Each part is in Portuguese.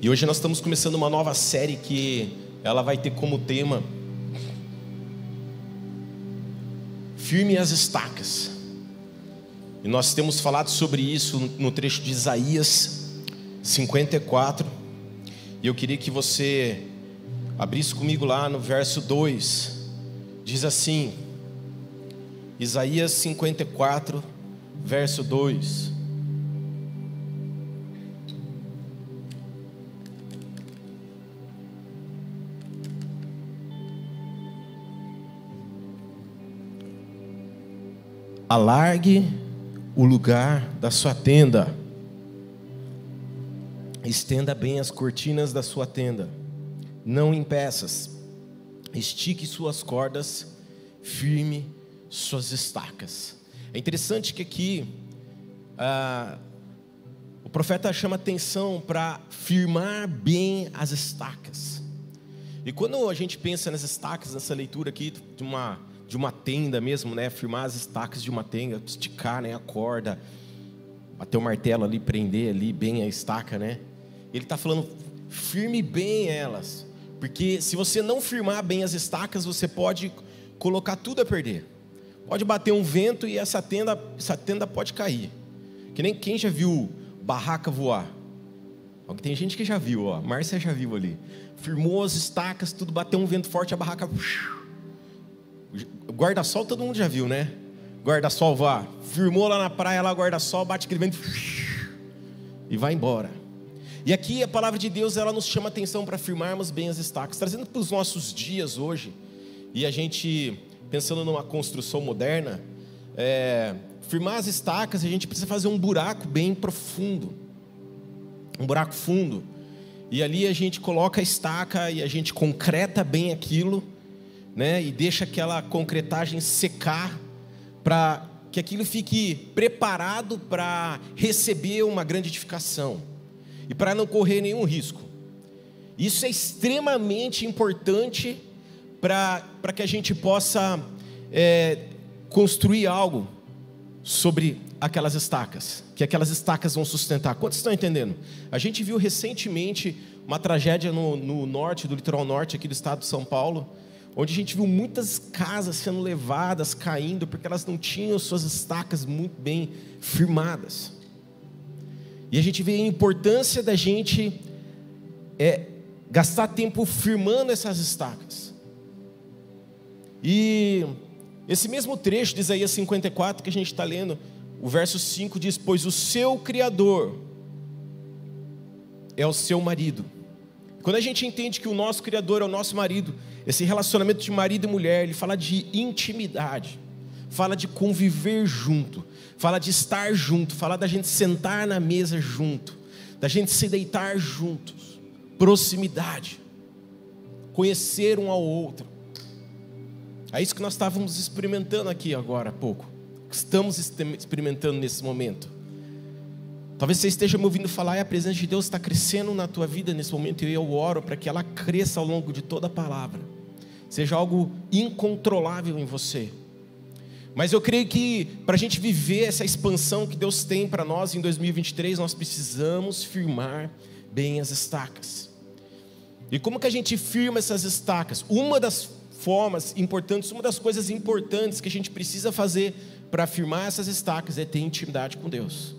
E hoje nós estamos começando uma nova série que ela vai ter como tema Firme as estacas. E nós temos falado sobre isso no trecho de Isaías 54. E eu queria que você abrisse comigo lá no verso 2. Diz assim: Isaías 54, verso 2. Alargue o lugar da sua tenda. Estenda bem as cortinas da sua tenda. Não em peças. Estique suas cordas, firme suas estacas. É interessante que aqui ah, o profeta chama atenção para firmar bem as estacas. E quando a gente pensa nas estacas, nessa leitura aqui de uma de uma tenda mesmo, né? Firmar as estacas de uma tenda, esticar, né? A corda, bater o martelo ali, prender ali bem a estaca, né? Ele está falando, firme bem elas, porque se você não firmar bem as estacas, você pode colocar tudo a perder. Pode bater um vento e essa tenda, essa tenda pode cair. Que nem quem já viu barraca voar. Tem gente que já viu, ó. Márcia já viu ali. Firmou as estacas, tudo bateu um vento forte, a barraca Guarda-sol todo mundo já viu, né? Guarda-sol vá. Firmou lá na praia, lá guarda-sol, bate aquele vento e vai embora. E aqui a palavra de Deus ela nos chama atenção para firmarmos bem as estacas, trazendo para os nossos dias hoje. E a gente pensando numa construção moderna, é, firmar as estacas, a gente precisa fazer um buraco bem profundo, um buraco fundo. E ali a gente coloca a estaca e a gente concreta bem aquilo né, e deixa aquela concretagem secar para que aquilo fique preparado para receber uma grande edificação e para não correr nenhum risco. Isso é extremamente importante para que a gente possa é, construir algo sobre aquelas estacas, que aquelas estacas vão sustentar. Quantos estão entendendo? A gente viu recentemente uma tragédia no, no norte, do litoral norte aqui do estado de São Paulo, onde a gente viu muitas casas sendo levadas, caindo, porque elas não tinham suas estacas muito bem firmadas. E a gente vê a importância da gente é, gastar tempo firmando essas estacas. E esse mesmo trecho de Isaías 54 que a gente está lendo, o verso 5 diz: Pois o seu Criador é o seu marido. Quando a gente entende que o nosso Criador é o nosso marido, esse relacionamento de marido e mulher, ele fala de intimidade, fala de conviver junto, fala de estar junto, fala da gente sentar na mesa junto, da gente se deitar juntos, proximidade, conhecer um ao outro. É isso que nós estávamos experimentando aqui agora há pouco, estamos experimentando nesse momento. Talvez você esteja me ouvindo falar e a presença de Deus está crescendo na tua vida nesse momento e eu oro para que ela cresça ao longo de toda a palavra seja algo incontrolável em você. Mas eu creio que para a gente viver essa expansão que Deus tem para nós em 2023, nós precisamos firmar bem as estacas. E como que a gente firma essas estacas? Uma das formas importantes, uma das coisas importantes que a gente precisa fazer para firmar essas estacas é ter intimidade com Deus.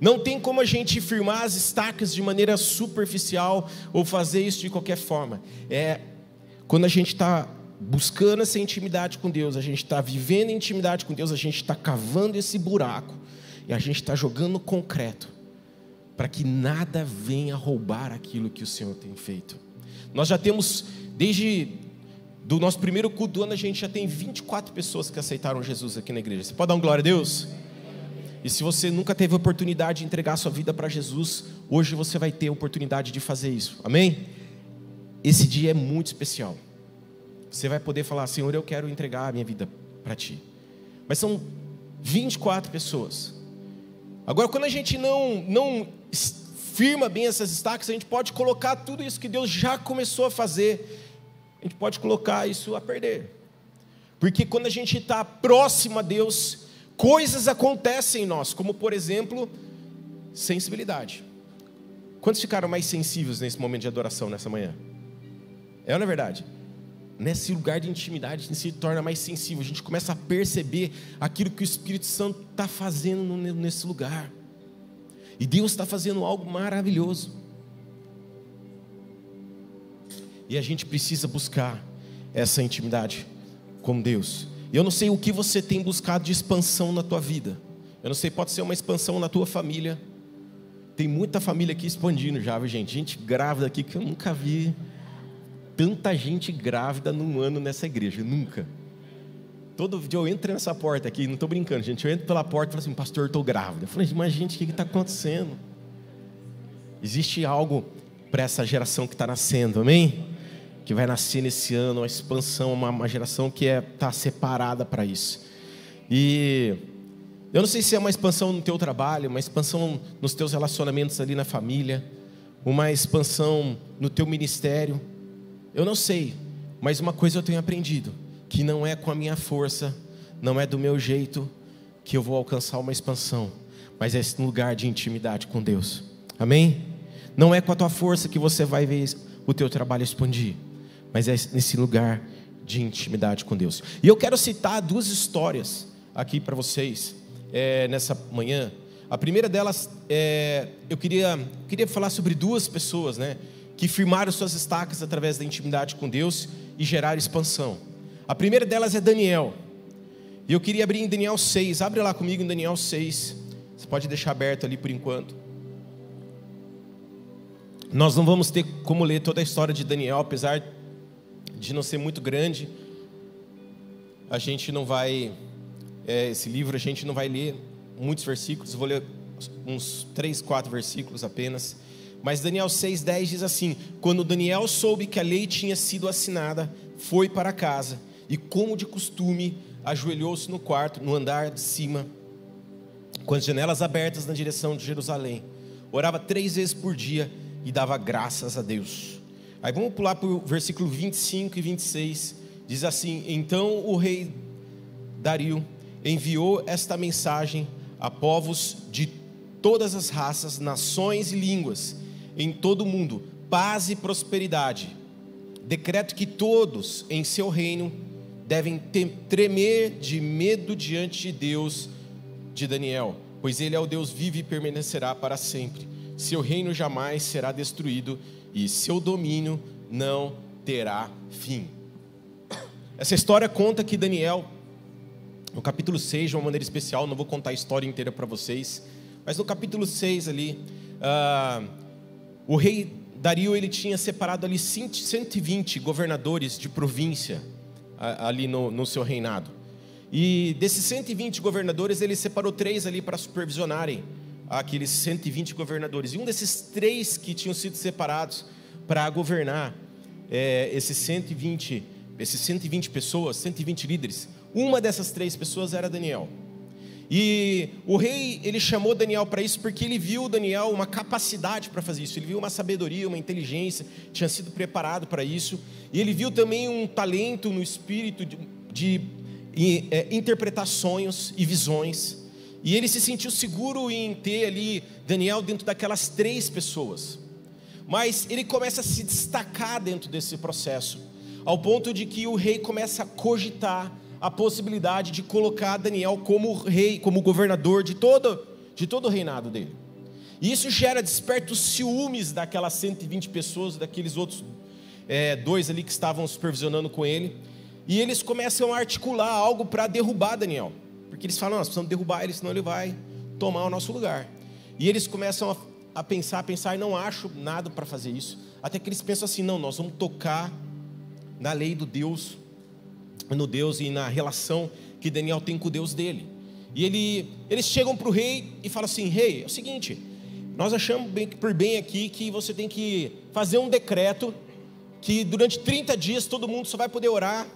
Não tem como a gente firmar as estacas de maneira superficial ou fazer isso de qualquer forma. É quando a gente está buscando essa intimidade com Deus, a gente está vivendo intimidade com Deus, a gente está cavando esse buraco e a gente está jogando concreto para que nada venha roubar aquilo que o Senhor tem feito. Nós já temos, desde do nosso primeiro culto do ano, a gente já tem 24 pessoas que aceitaram Jesus aqui na igreja. Você pode dar um glória a Deus? E se você nunca teve oportunidade de entregar sua vida para Jesus, hoje você vai ter a oportunidade de fazer isso. Amém? esse dia é muito especial. Você vai poder falar, Senhor, eu quero entregar a minha vida para Ti. Mas são 24 pessoas. Agora, quando a gente não, não firma bem essas estacas, a gente pode colocar tudo isso que Deus já começou a fazer, a gente pode colocar isso a perder. Porque quando a gente está próximo a Deus, coisas acontecem em nós, como por exemplo, sensibilidade. Quantos ficaram mais sensíveis nesse momento de adoração nessa manhã? É ou não é verdade? Nesse lugar de intimidade, a gente se torna mais sensível, a gente começa a perceber aquilo que o Espírito Santo está fazendo nesse lugar. E Deus está fazendo algo maravilhoso. E a gente precisa buscar essa intimidade com Deus. Eu não sei o que você tem buscado de expansão na tua vida. Eu não sei, pode ser uma expansão na tua família. Tem muita família aqui expandindo já, viu, gente? Gente grávida aqui que eu nunca vi tanta gente grávida num ano nessa igreja, nunca. Todo dia eu entro nessa porta aqui, não estou brincando, gente. Eu entro pela porta e falo assim, pastor, estou grávida. Eu falei, mas gente, o que está acontecendo? Existe algo para essa geração que está nascendo, amém? Que vai nascer nesse ano, uma expansão, uma, uma geração que está é, tá separada para isso. E eu não sei se é uma expansão no teu trabalho, uma expansão nos teus relacionamentos ali na família, uma expansão no teu ministério. Eu não sei, mas uma coisa eu tenho aprendido: que não é com a minha força, não é do meu jeito que eu vou alcançar uma expansão, mas é esse lugar de intimidade com Deus. Amém? Não é com a tua força que você vai ver o teu trabalho expandir, mas é nesse lugar de intimidade com Deus. E eu quero citar duas histórias aqui para vocês é, nessa manhã. A primeira delas, é, eu queria, queria falar sobre duas pessoas, né? que firmaram suas estacas através da intimidade com Deus e geraram expansão. A primeira delas é Daniel. E eu queria abrir em Daniel 6. Abre lá comigo em Daniel 6. Você pode deixar aberto ali por enquanto. Nós não vamos ter como ler toda a história de Daniel, apesar de não ser muito grande. A gente não vai, é, esse livro a gente não vai ler muitos versículos, vou ler uns três, quatro versículos apenas. Mas Daniel 6,10 diz assim: Quando Daniel soube que a lei tinha sido assinada, foi para casa e, como de costume, ajoelhou-se no quarto, no andar de cima, com as janelas abertas na direção de Jerusalém. Orava três vezes por dia e dava graças a Deus. Aí vamos pular para o versículo 25 e 26. Diz assim: Então o rei Dario enviou esta mensagem a povos de todas as raças, nações e línguas em todo o mundo paz e prosperidade. Decreto que todos em seu reino devem tremer de medo diante de Deus de Daniel, pois ele é o Deus vivo e permanecerá para sempre. Seu reino jamais será destruído e seu domínio não terá fim. Essa história conta que Daniel, no capítulo 6, de uma maneira especial, não vou contar a história inteira para vocês, mas no capítulo 6 ali, uh, o rei Dario ele tinha separado ali 120 governadores de província ali no, no seu reinado. E desses 120 governadores, ele separou três ali para supervisionarem aqueles 120 governadores. E um desses três que tinham sido separados para governar é, esses 120, esses 120 pessoas, 120 líderes, uma dessas três pessoas era Daniel. E o rei, ele chamou Daniel para isso porque ele viu Daniel uma capacidade para fazer isso, ele viu uma sabedoria, uma inteligência, tinha sido preparado para isso, e ele viu também um talento no espírito de, de, de é, interpretar sonhos e visões, e ele se sentiu seguro em ter ali Daniel dentro daquelas três pessoas, mas ele começa a se destacar dentro desse processo, ao ponto de que o rei começa a cogitar a possibilidade de colocar Daniel como rei, como governador de todo, de todo o reinado dele. E isso gera, desperta os ciúmes daquelas 120 pessoas, daqueles outros é, dois ali que estavam supervisionando com ele. E eles começam a articular algo para derrubar Daniel. Porque eles falam, nós precisamos derrubar ele, senão ele vai tomar o nosso lugar. E eles começam a, a pensar, a pensar, e não acho nada para fazer isso. Até que eles pensam assim, não, nós vamos tocar na lei do Deus no Deus e na relação que Daniel tem com o Deus dele. E ele, eles chegam para o rei e falam assim: Rei, é o seguinte, nós achamos bem, por bem aqui que você tem que fazer um decreto que durante 30 dias todo mundo só vai poder orar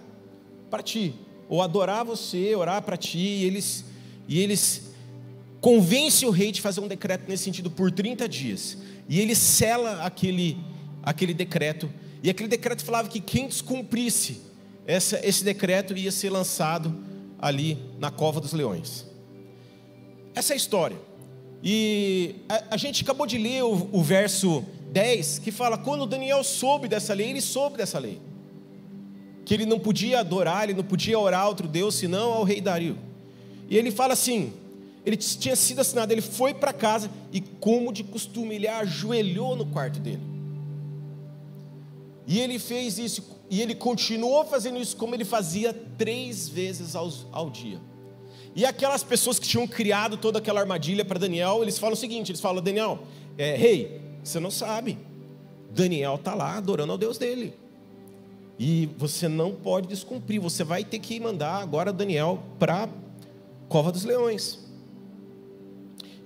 para ti, ou adorar você, orar para ti. E eles, e eles convencem o rei de fazer um decreto nesse sentido por 30 dias. E ele sela aquele, aquele decreto. E aquele decreto falava que quem descumprisse essa, esse decreto ia ser lançado ali na cova dos leões. Essa é a história. E a, a gente acabou de ler o, o verso 10, que fala: quando Daniel soube dessa lei, ele soube dessa lei. Que ele não podia adorar, ele não podia orar a outro Deus senão ao rei Dario. E ele fala assim: ele tinha sido assinado, ele foi para casa e, como de costume, ele ajoelhou no quarto dele. E ele fez isso, e ele continuou fazendo isso como ele fazia três vezes ao, ao dia. E aquelas pessoas que tinham criado toda aquela armadilha para Daniel, eles falam o seguinte: eles falam, Daniel, é, rei, você não sabe, Daniel está lá adorando ao Deus dele. E você não pode descumprir, você vai ter que mandar agora Daniel para a cova dos leões.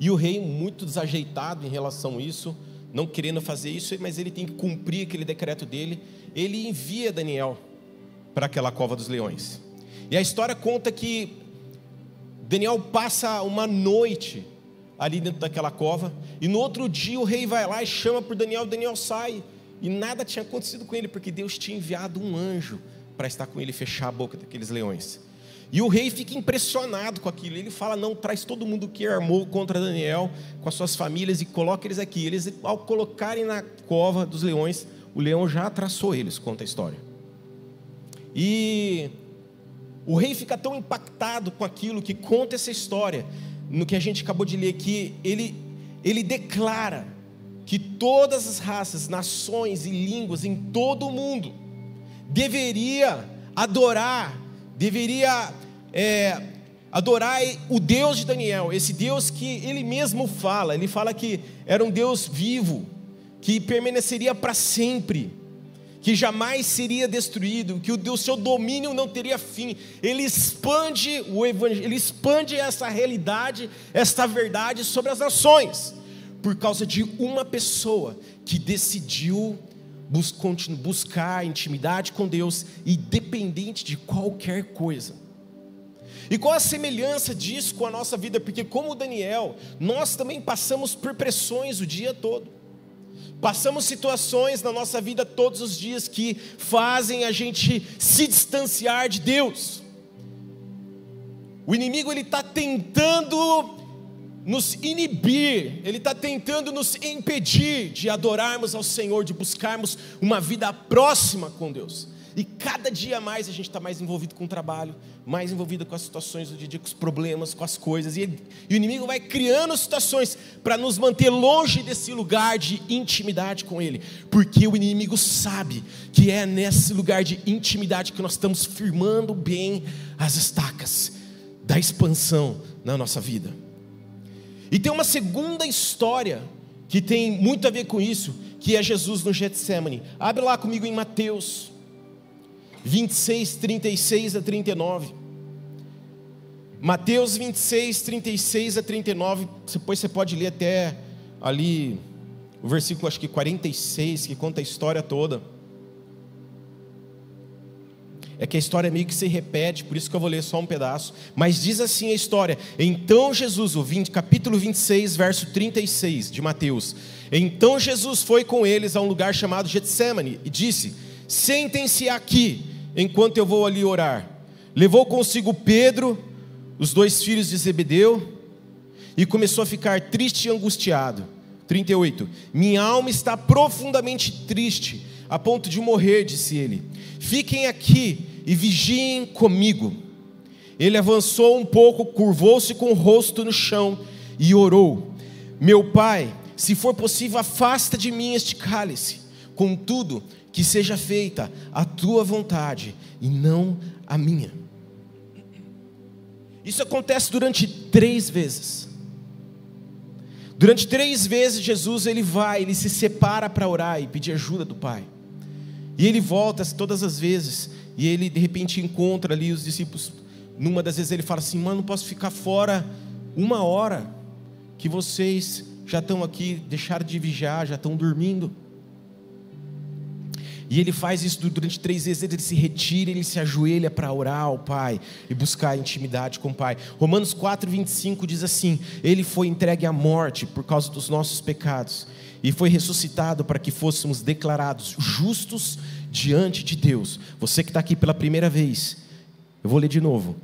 E o rei, muito desajeitado em relação a isso, não querendo fazer isso, mas ele tem que cumprir aquele decreto dele, ele envia Daniel para aquela cova dos leões. E a história conta que Daniel passa uma noite ali dentro daquela cova, e no outro dia o rei vai lá e chama por Daniel, Daniel sai, e nada tinha acontecido com ele, porque Deus tinha enviado um anjo para estar com ele e fechar a boca daqueles leões. E o rei fica impressionado com aquilo. Ele fala: Não, traz todo mundo que armou contra Daniel, com as suas famílias, e coloca eles aqui. Eles, ao colocarem na cova dos leões, o leão já traçou eles, conta a história. E o rei fica tão impactado com aquilo que conta essa história, no que a gente acabou de ler, que ele, ele declara que todas as raças, nações e línguas em todo o mundo deveria adorar, deveria é, adorar o Deus de Daniel, esse Deus que ele mesmo fala, ele fala que era um Deus vivo, que permaneceria para sempre que jamais seria destruído, que o seu domínio não teria fim. Ele expande o evangelho, ele expande essa realidade, esta verdade sobre as nações, por causa de uma pessoa que decidiu buscar intimidade com Deus, independente de qualquer coisa. E qual a semelhança disso com a nossa vida? Porque, como Daniel, nós também passamos por pressões o dia todo. Passamos situações na nossa vida todos os dias que fazem a gente se distanciar de Deus. O inimigo ele está tentando nos inibir, ele está tentando nos impedir de adorarmos ao Senhor, de buscarmos uma vida próxima com Deus. E cada dia mais a gente está mais envolvido com o trabalho, mais envolvido com as situações do dia a dia, com os problemas, com as coisas. E, e o inimigo vai criando situações para nos manter longe desse lugar de intimidade com Ele. Porque o inimigo sabe que é nesse lugar de intimidade que nós estamos firmando bem as estacas da expansão na nossa vida. E tem uma segunda história que tem muito a ver com isso, que é Jesus no Getsemane. Abre lá comigo em Mateus 26, 36 a 39. Mateus 26, 36 a 39. Depois você pode ler até ali o versículo, acho que 46, que conta a história toda. É que a história meio que se repete, por isso que eu vou ler só um pedaço. Mas diz assim a história: Então Jesus, o 20, capítulo 26, verso 36 de Mateus. Então Jesus foi com eles a um lugar chamado Getsemane e disse: Sentem-se aqui enquanto eu vou ali orar. Levou consigo Pedro, os dois filhos de Zebedeu, e começou a ficar triste e angustiado. 38. Minha alma está profundamente triste, a ponto de morrer, disse ele. Fiquem aqui e vigiem comigo. Ele avançou um pouco, curvou-se com o rosto no chão e orou: Meu pai, se for possível, afasta de mim este cálice. Contudo, que seja feita a tua vontade e não a minha. Isso acontece durante três vezes. Durante três vezes Jesus ele vai, ele se separa para orar e pedir ajuda do Pai. E ele volta todas as vezes e ele de repente encontra ali os discípulos. Numa das vezes ele fala assim: "Mano, não posso ficar fora uma hora que vocês já estão aqui, deixaram de vigiar, já estão dormindo." E ele faz isso durante três vezes, ele se retira, ele se ajoelha para orar ao Pai e buscar intimidade com o Pai. Romanos 4, 25 diz assim: Ele foi entregue à morte por causa dos nossos pecados e foi ressuscitado para que fôssemos declarados justos diante de Deus. Você que está aqui pela primeira vez, eu vou ler de novo.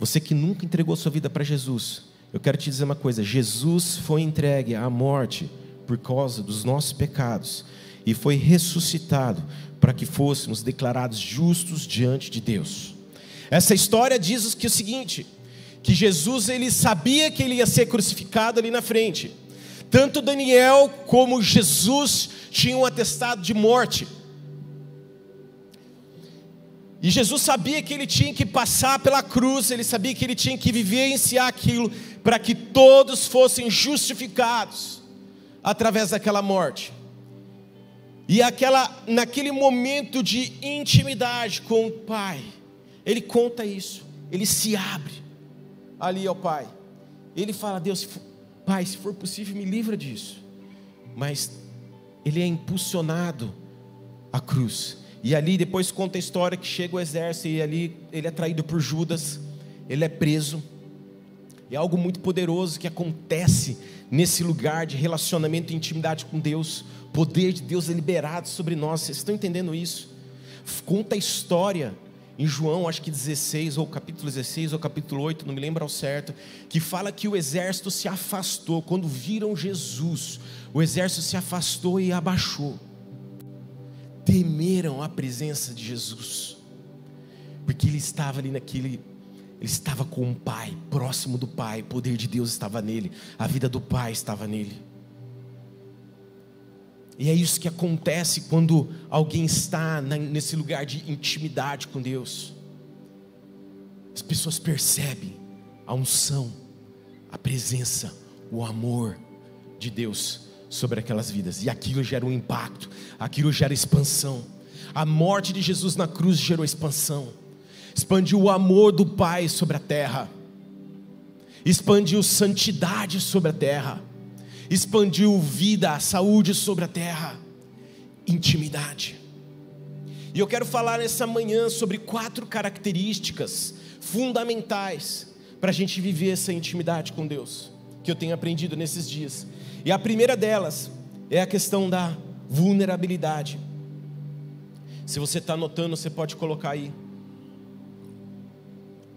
Você que nunca entregou sua vida para Jesus, Eu quero te dizer uma coisa: Jesus foi entregue à morte por causa dos nossos pecados e foi ressuscitado para que fôssemos declarados justos diante de Deus. Essa história diz que o seguinte, que Jesus ele sabia que ele ia ser crucificado ali na frente. Tanto Daniel como Jesus tinham um atestado de morte. E Jesus sabia que ele tinha que passar pela cruz, ele sabia que ele tinha que vivenciar aquilo para que todos fossem justificados através daquela morte. E aquela naquele momento de intimidade com o Pai, ele conta isso, ele se abre ali ao Pai. Ele fala: "Deus, Pai, se for possível, me livra disso". Mas ele é impulsionado à cruz. E ali depois conta a história que chega o exército e ali ele é traído por Judas, ele é preso. É algo muito poderoso que acontece nesse lugar de relacionamento e intimidade com Deus. O poder de Deus é liberado sobre nós. Vocês estão entendendo isso? Conta a história em João, acho que 16, ou capítulo 16, ou capítulo 8, não me lembro ao certo, que fala que o exército se afastou. Quando viram Jesus, o exército se afastou e abaixou temeram a presença de Jesus, porque ele estava ali naquele, ele estava com o Pai, próximo do Pai, o poder de Deus estava nele, a vida do Pai estava nele. E é isso que acontece quando alguém está nesse lugar de intimidade com Deus. As pessoas percebem a unção, a presença, o amor de Deus sobre aquelas vidas. E aquilo gera um impacto, aquilo gera expansão. A morte de Jesus na cruz gerou expansão, expandiu o amor do Pai sobre a terra, expandiu santidade sobre a terra, expandiu vida, saúde sobre a terra, intimidade. E eu quero falar nessa manhã sobre quatro características fundamentais para a gente viver essa intimidade com Deus, que eu tenho aprendido nesses dias. E a primeira delas é a questão da vulnerabilidade. Se você está anotando, você pode colocar aí.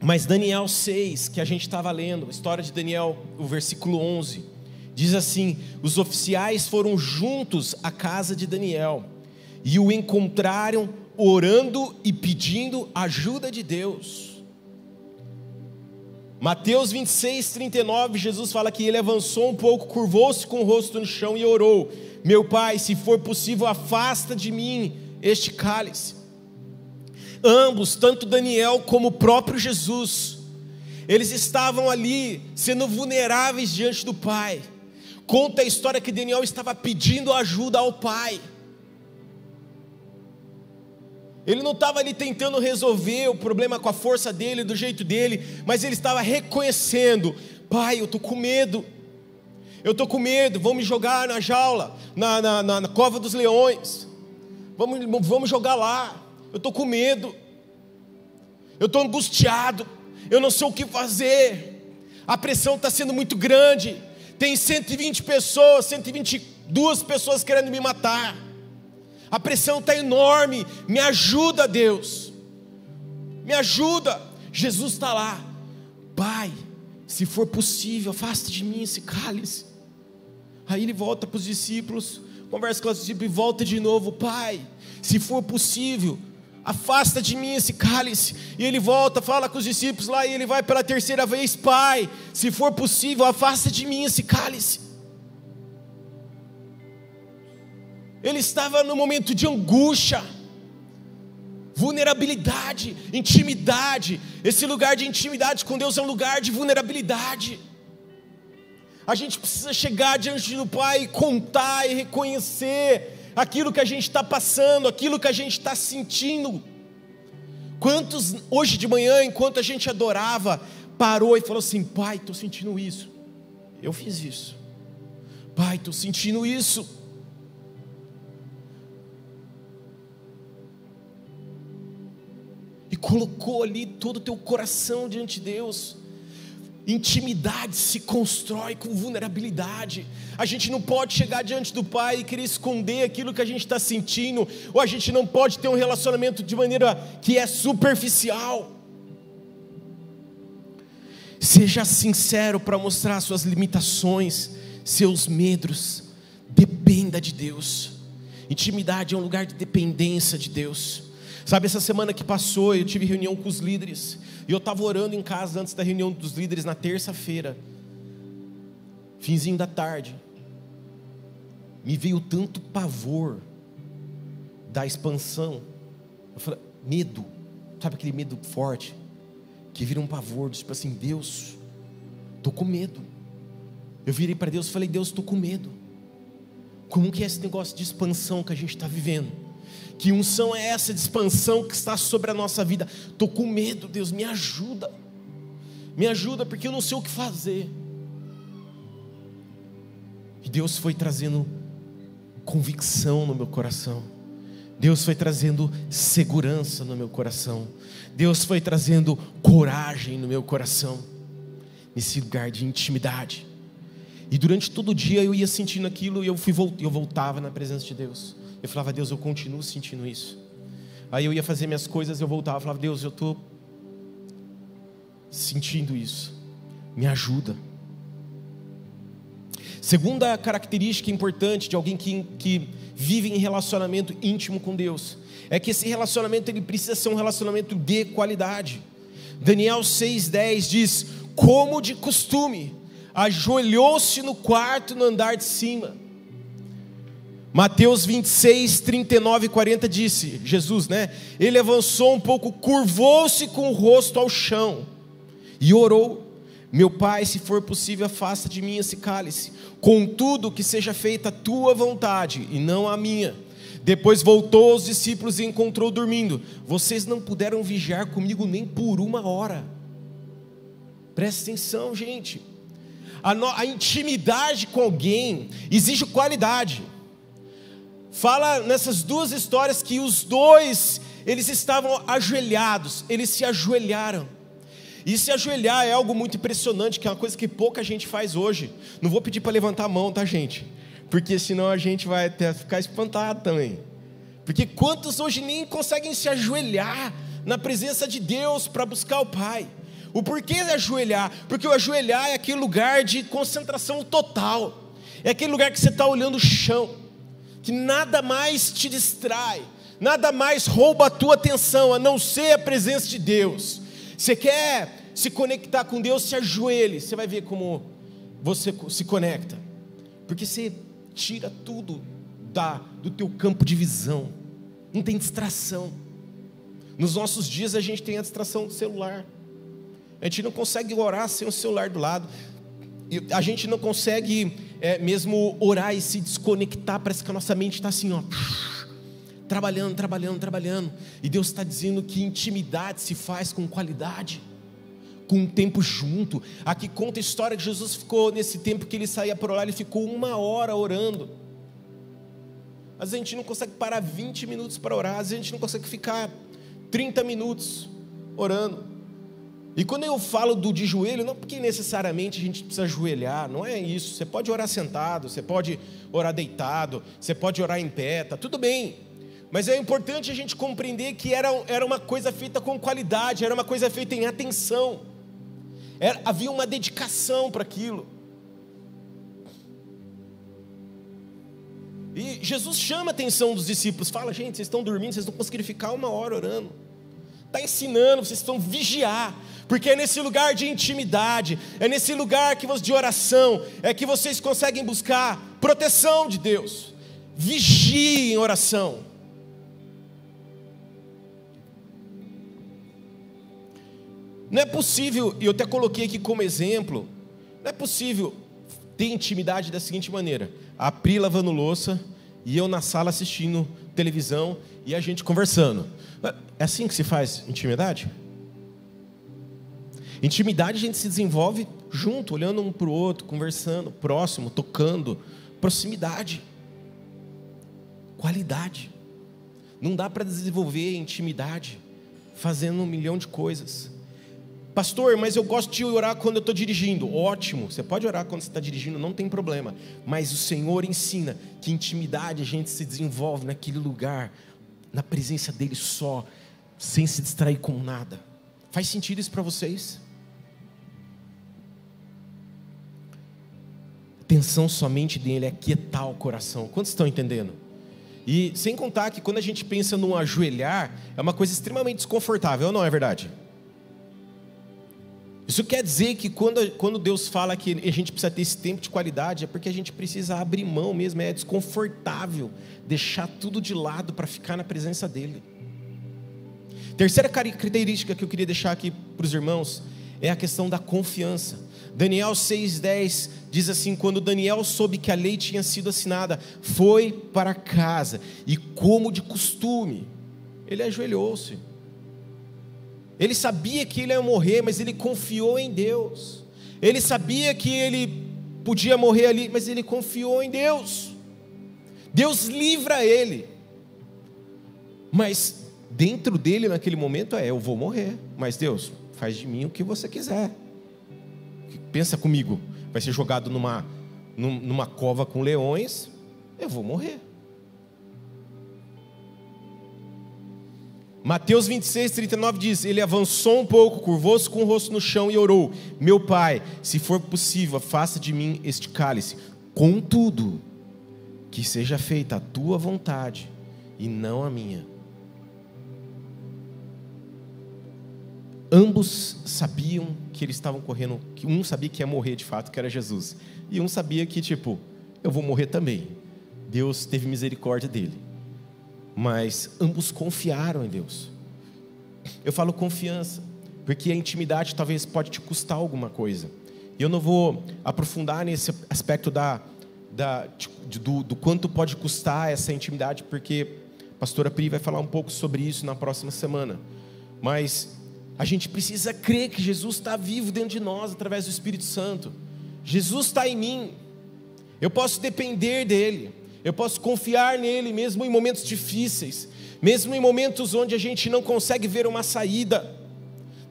Mas Daniel 6, que a gente estava lendo, a história de Daniel, o versículo 11, diz assim: Os oficiais foram juntos à casa de Daniel e o encontraram orando e pedindo ajuda de Deus. Mateus 26, 39, Jesus fala que ele avançou um pouco, curvou-se com o rosto no chão e orou: Meu pai, se for possível, afasta de mim este cálice. Ambos, tanto Daniel como o próprio Jesus, eles estavam ali sendo vulneráveis diante do Pai. Conta a história que Daniel estava pedindo ajuda ao Pai. Ele não estava ali tentando resolver o problema com a força dele, do jeito dele, mas ele estava reconhecendo: Pai, eu estou com medo, eu estou com medo, vão me jogar na jaula, na, na, na, na cova dos leões, vamos, vamos jogar lá, eu estou com medo, eu estou angustiado, eu não sei o que fazer, a pressão está sendo muito grande, tem 120 pessoas, 122 pessoas querendo me matar. A pressão está enorme, me ajuda, Deus, me ajuda. Jesus está lá, Pai, se for possível, afaste de mim esse cálice. Aí ele volta para os discípulos, conversa com os discípulos e volta de novo, Pai, se for possível, afasta de mim esse cálice. E ele volta, fala com os discípulos lá, e ele vai pela terceira vez, Pai, se for possível, afasta de mim esse cálice. ele estava no momento de angústia, vulnerabilidade, intimidade. Esse lugar de intimidade com Deus é um lugar de vulnerabilidade. A gente precisa chegar diante do Pai e contar e reconhecer aquilo que a gente está passando, aquilo que a gente está sentindo. Quantos hoje de manhã, enquanto a gente adorava, parou e falou assim: Pai, estou sentindo isso. Eu fiz isso. Pai, estou sentindo isso. colocou ali todo o teu coração diante de Deus. Intimidade se constrói com vulnerabilidade. A gente não pode chegar diante do Pai e querer esconder aquilo que a gente está sentindo, ou a gente não pode ter um relacionamento de maneira que é superficial. Seja sincero para mostrar suas limitações, seus medos. Dependa de Deus. Intimidade é um lugar de dependência de Deus. Sabe, essa semana que passou, eu tive reunião com os líderes. E eu estava orando em casa antes da reunião dos líderes na terça-feira, finzinho da tarde. Me veio tanto pavor da expansão. Eu falei, medo, sabe aquele medo forte? Que vira um pavor, tipo assim, Deus, estou com medo. Eu virei para Deus e falei, Deus, estou com medo. Como que é esse negócio de expansão que a gente está vivendo? Que unção é essa de expansão que está sobre a nossa vida? Estou com medo, Deus, me ajuda. Me ajuda, porque eu não sei o que fazer. E Deus foi trazendo convicção no meu coração. Deus foi trazendo segurança no meu coração. Deus foi trazendo coragem no meu coração. Nesse lugar de intimidade. E durante todo o dia eu ia sentindo aquilo e eu, fui, eu voltava na presença de Deus. Eu falava, Deus, eu continuo sentindo isso. Aí eu ia fazer minhas coisas, eu voltava, eu falava, Deus, eu estou sentindo isso. Me ajuda. Segunda característica importante de alguém que, que vive em relacionamento íntimo com Deus é que esse relacionamento ele precisa ser um relacionamento de qualidade. Daniel 6,10 diz: Como de costume, ajoelhou-se no quarto no andar de cima. Mateus 26, 39 e 40 disse, Jesus, né? Ele avançou um pouco, curvou-se com o rosto ao chão e orou: Meu pai, se for possível, afasta de mim esse cálice. Contudo, que seja feita a tua vontade e não a minha. Depois voltou aos discípulos e encontrou dormindo. Vocês não puderam vigiar comigo nem por uma hora. Presta atenção, gente. A, no, a intimidade com alguém exige qualidade. Fala nessas duas histórias que os dois, eles estavam ajoelhados, eles se ajoelharam. E se ajoelhar é algo muito impressionante, que é uma coisa que pouca gente faz hoje. Não vou pedir para levantar a mão, tá, gente? Porque senão a gente vai até ficar espantado também. Porque quantos hoje nem conseguem se ajoelhar na presença de Deus para buscar o Pai? O porquê de ajoelhar? Porque o ajoelhar é aquele lugar de concentração total. É aquele lugar que você está olhando o chão, que nada mais te distrai, nada mais rouba a tua atenção, a não ser a presença de Deus. Você quer se conectar com Deus, se ajoelhe, você vai ver como você se conecta. Porque você tira tudo da, do teu campo de visão. Não tem distração. Nos nossos dias a gente tem a distração do celular. A gente não consegue orar sem o celular do lado. A gente não consegue é, mesmo orar e se desconectar. Parece que a nossa mente está assim, ó trabalhando, trabalhando, trabalhando. E Deus está dizendo que intimidade se faz com qualidade, com um tempo junto. Aqui conta a história que Jesus ficou nesse tempo que ele saía por lá, ele ficou uma hora orando. Às vezes a gente não consegue parar 20 minutos para orar, às vezes a gente não consegue ficar 30 minutos orando. E quando eu falo do de joelho, não porque necessariamente a gente precisa ajoelhar, não é isso. Você pode orar sentado, você pode orar deitado, você pode orar em pé, tá tudo bem. Mas é importante a gente compreender que era, era uma coisa feita com qualidade, era uma coisa feita em atenção, era, havia uma dedicação para aquilo. E Jesus chama a atenção dos discípulos, fala: gente, vocês estão dormindo, vocês não conseguiram ficar uma hora orando. Está ensinando, vocês estão vigiar, porque é nesse lugar de intimidade, é nesse lugar que de oração, é que vocês conseguem buscar proteção de Deus. Vigiem em oração. Não é possível, e eu até coloquei aqui como exemplo, não é possível ter intimidade da seguinte maneira: a Pri lavando louça e eu na sala assistindo televisão e a gente conversando. É assim que se faz intimidade? Intimidade a gente se desenvolve junto, olhando um para o outro, conversando, próximo, tocando. Proximidade. Qualidade. Não dá para desenvolver intimidade fazendo um milhão de coisas. Pastor, mas eu gosto de orar quando eu estou dirigindo. Ótimo, você pode orar quando você está dirigindo, não tem problema. Mas o Senhor ensina que intimidade a gente se desenvolve naquele lugar, na presença dele só, sem se distrair com nada. Faz sentido isso para vocês? Atenção somente dele é quietar o coração. Quantos estão entendendo? E sem contar que quando a gente pensa num ajoelhar, é uma coisa extremamente desconfortável, não é verdade? Isso quer dizer que quando, quando Deus fala que a gente precisa ter esse tempo de qualidade, é porque a gente precisa abrir mão mesmo, é desconfortável deixar tudo de lado para ficar na presença dEle. Terceira característica que eu queria deixar aqui para os irmãos é a questão da confiança. Daniel 6,10 diz assim: Quando Daniel soube que a lei tinha sido assinada, foi para casa e, como de costume, ele ajoelhou-se ele sabia que ele ia morrer, mas ele confiou em Deus. Ele sabia que ele podia morrer ali, mas ele confiou em Deus. Deus livra ele. Mas dentro dele naquele momento é: eu vou morrer, mas Deus, faz de mim o que você quiser. Pensa comigo, vai ser jogado numa, numa cova com leões, eu vou morrer. Mateus 26, 39 diz: Ele avançou um pouco, curvou-se com o rosto no chão e orou: Meu pai, se for possível, faça de mim este cálice. Contudo, que seja feita a tua vontade e não a minha. Ambos sabiam que eles estavam correndo, que um sabia que ia morrer de fato, que era Jesus, e um sabia que, tipo, eu vou morrer também. Deus teve misericórdia dele mas ambos confiaram em Deus. Eu falo confiança, porque a intimidade talvez pode te custar alguma coisa. E eu não vou aprofundar nesse aspecto da, da, do, do quanto pode custar essa intimidade, porque a pastora Pri vai falar um pouco sobre isso na próxima semana. Mas a gente precisa crer que Jesus está vivo dentro de nós através do Espírito Santo. Jesus está em mim. Eu posso depender dele. Eu posso confiar nele mesmo em momentos difíceis, mesmo em momentos onde a gente não consegue ver uma saída.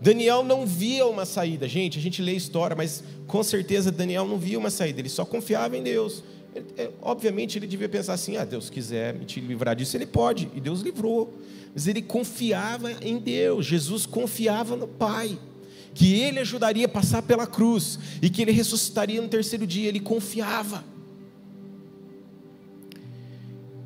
Daniel não via uma saída, gente. A gente lê a história, mas com certeza Daniel não via uma saída, ele só confiava em Deus. Ele, é, obviamente ele devia pensar assim: ah, Deus quiser me te livrar disso, ele pode, e Deus livrou. Mas ele confiava em Deus, Jesus confiava no Pai, que ele ajudaria a passar pela cruz e que ele ressuscitaria no terceiro dia, ele confiava.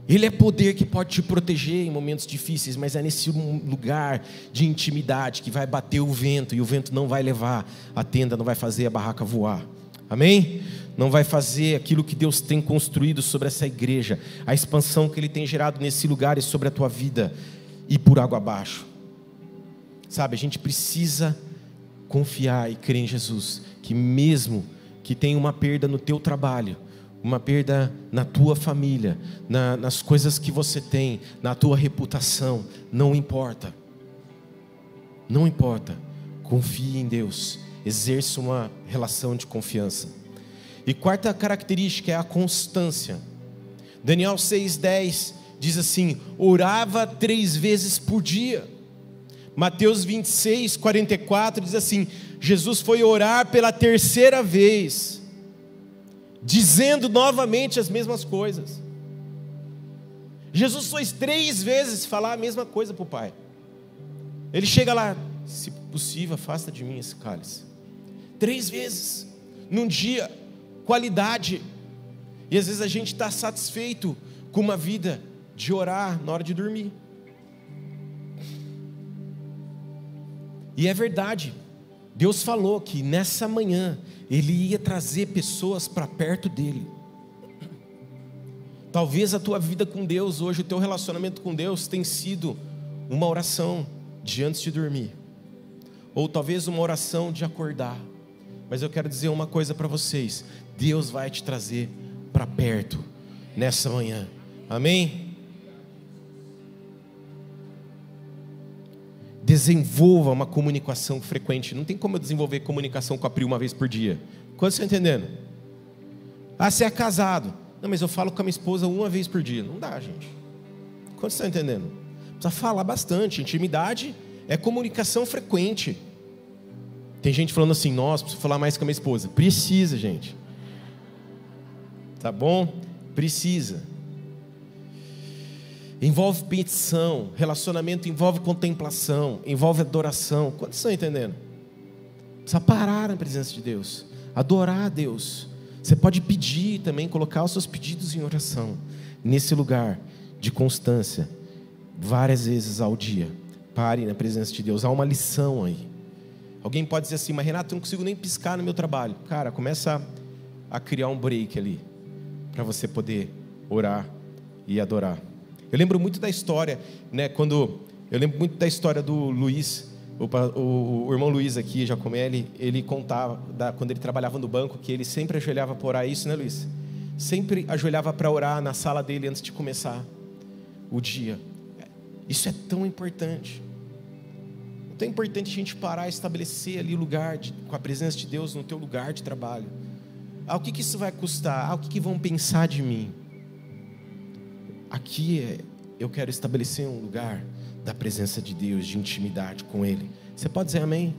Ele é poder que pode te proteger em momentos difíceis, mas é nesse lugar de intimidade que vai bater o vento e o vento não vai levar a tenda, não vai fazer a barraca voar. Amém? Não vai fazer aquilo que Deus tem construído sobre essa igreja, a expansão que Ele tem gerado nesse lugar e sobre a tua vida e por água abaixo. Sabe, a gente precisa confiar e crer em Jesus, que mesmo que tenha uma perda no teu trabalho, uma perda na tua família, na, nas coisas que você tem, na tua reputação, não importa. Não importa. Confie em Deus. Exerça uma relação de confiança. E quarta característica é a constância. Daniel 6,10 diz assim: orava três vezes por dia. Mateus 26, 44 diz assim: Jesus foi orar pela terceira vez dizendo novamente as mesmas coisas. Jesus foi três vezes falar a mesma coisa para o Pai. Ele chega lá, se possível, afasta de mim esse cálice. Três vezes, num dia, qualidade. E às vezes a gente está satisfeito com uma vida de orar na hora de dormir. E é verdade, Deus falou que nessa manhã ele ia trazer pessoas para perto dele. Talvez a tua vida com Deus hoje, o teu relacionamento com Deus tem sido uma oração de antes de dormir, ou talvez uma oração de acordar. Mas eu quero dizer uma coisa para vocês: Deus vai te trazer para perto nessa manhã. Amém? Desenvolva uma comunicação frequente. Não tem como eu desenvolver comunicação com a Pri uma vez por dia. Quanto você está entendendo? Ah, você é casado. Não, mas eu falo com a minha esposa uma vez por dia. Não dá, gente. Quanto você está entendendo? Precisa falar bastante. Intimidade é comunicação frequente. Tem gente falando assim, nossa, preciso falar mais com a minha esposa. Precisa, gente. Tá bom? Precisa envolve petição, relacionamento envolve contemplação, envolve adoração. Quantos estão entendendo? Precisa parar na presença de Deus, adorar a Deus, Você pode pedir também, colocar os seus pedidos em oração, nesse lugar de constância, várias vezes ao dia. Pare na presença de Deus. Há uma lição aí. Alguém pode dizer assim, mas Renato, eu não consigo nem piscar no meu trabalho. Cara, começa a criar um break ali, para você poder orar e adorar. Eu lembro muito da história, né? Quando eu lembro muito da história do Luiz, o, o, o irmão Luiz aqui, Jacomelli, ele contava da, quando ele trabalhava no banco que ele sempre ajoelhava para orar isso, né, Luiz? Sempre ajoelhava para orar na sala dele antes de começar o dia. Isso é tão importante. É tão importante a gente parar e estabelecer ali o lugar de, com a presença de Deus no teu lugar de trabalho. Ah, o que, que isso vai custar? Ah, o que, que vão pensar de mim? Aqui é, eu quero estabelecer um lugar da presença de Deus, de intimidade com Ele. Você pode dizer amém?